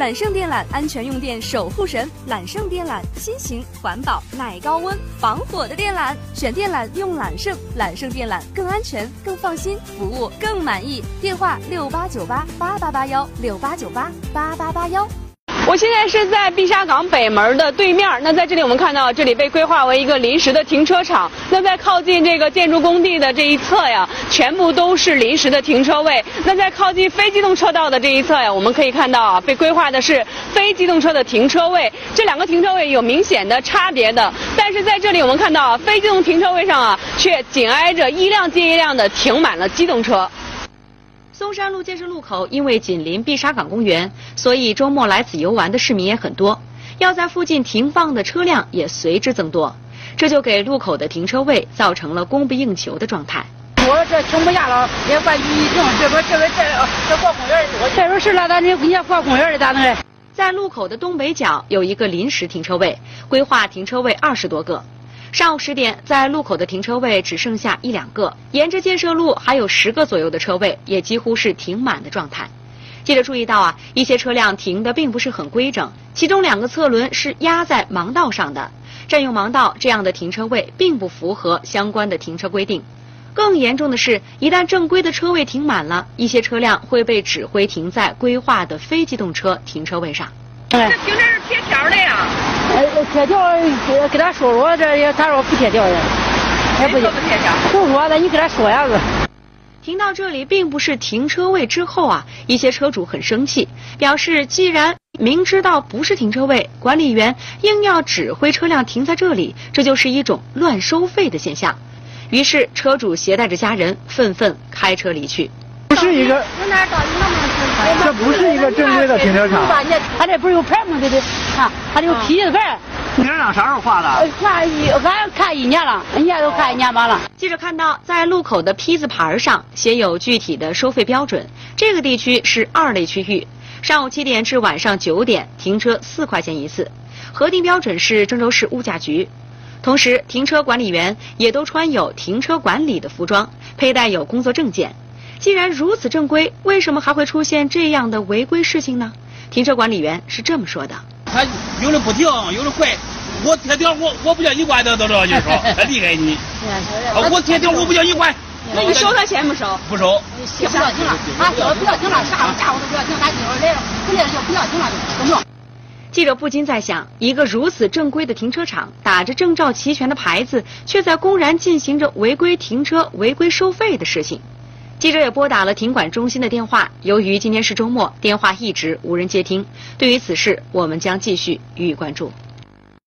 揽胜电缆，安全用电守护神。揽胜电缆，新型、环保、耐高温、防火的电缆。选电缆用揽胜，揽胜电缆更安全、更放心，服务更满意。电话六八九八八八八幺六八九八八八八幺。我现在是在碧沙港北门的对面。那在这里，我们看到这里被规划为一个临时的停车场。那在靠近这个建筑工地的这一侧呀，全部都是临时的停车位。那在靠近非机动车道的这一侧呀，我们可以看到啊，被规划的是非机动车的停车位。这两个停车位有明显的差别的，但是在这里我们看到啊非机动停车位上啊，却紧挨着一辆接一辆的停满了机动车。松山路建设路口因为紧邻碧沙港公园，所以周末来此游玩的市民也很多，要在附近停放的车辆也随之增多，这就给路口的停车位造成了供不应求的状态。我这停不下了，也管你停，这边这边这这过公园的，这说是了，咱这你要过公园的咋弄？在路口的东北角有一个临时停车位，规划停车位二十多个。上午十点，在路口的停车位只剩下一两个，沿着建设路还有十个左右的车位，也几乎是停满的状态。记者注意到啊，一些车辆停的并不是很规整，其中两个侧轮是压在盲道上的，占用盲道这样的停车位并不符合相关的停车规定。更严重的是，一旦正规的车位停满了，一些车辆会被指挥停在规划的非机动车停车位上。这停这是贴条贴条给他说说，这也他说不贴条的，也不贴条。就说那你给他说呀子。停到这里并不是停车位之后啊，一些车主很生气，表示既然明知道不是停车位，管理员硬要指挥车辆停在这里，这就是一种乱收费的现象。于是车主携带着家人愤愤开车离去。不是一个，这不是一个正规的停车场。他这不是有牌吗？对对，啊，他有批的牌。停车场啥时候画的？看一，俺看一年了，人家都看一年半了。记者看到，在路口的批字牌上写有具体的收费标准。这个地区是二类区域，上午七点至晚上九点停车四块钱一次，核定标准是郑州市物价局。同时，停车管理员也都穿有停车管理的服装，佩戴有工作证件。既然如此正规，为什么还会出现这样的违规事情呢？停车管理员是这么说的：他有的不停，有的坏。我贴条，我我不叫你管，都都道就是说，他离开你。我贴条，我不叫 你管。那你收他钱不收？不收。不要停了，他说不要停了，下午下午都不要停，他今儿来了，不来就不要停了，不用。记者不禁在想，一个如此正规的停车场，打着证照齐全的牌子，却在公然进行着违规停车、违规收费的事情。记者也拨打了停管中心的电话，由于今天是周末，电话一直无人接听。对于此事，我们将继续予以关注。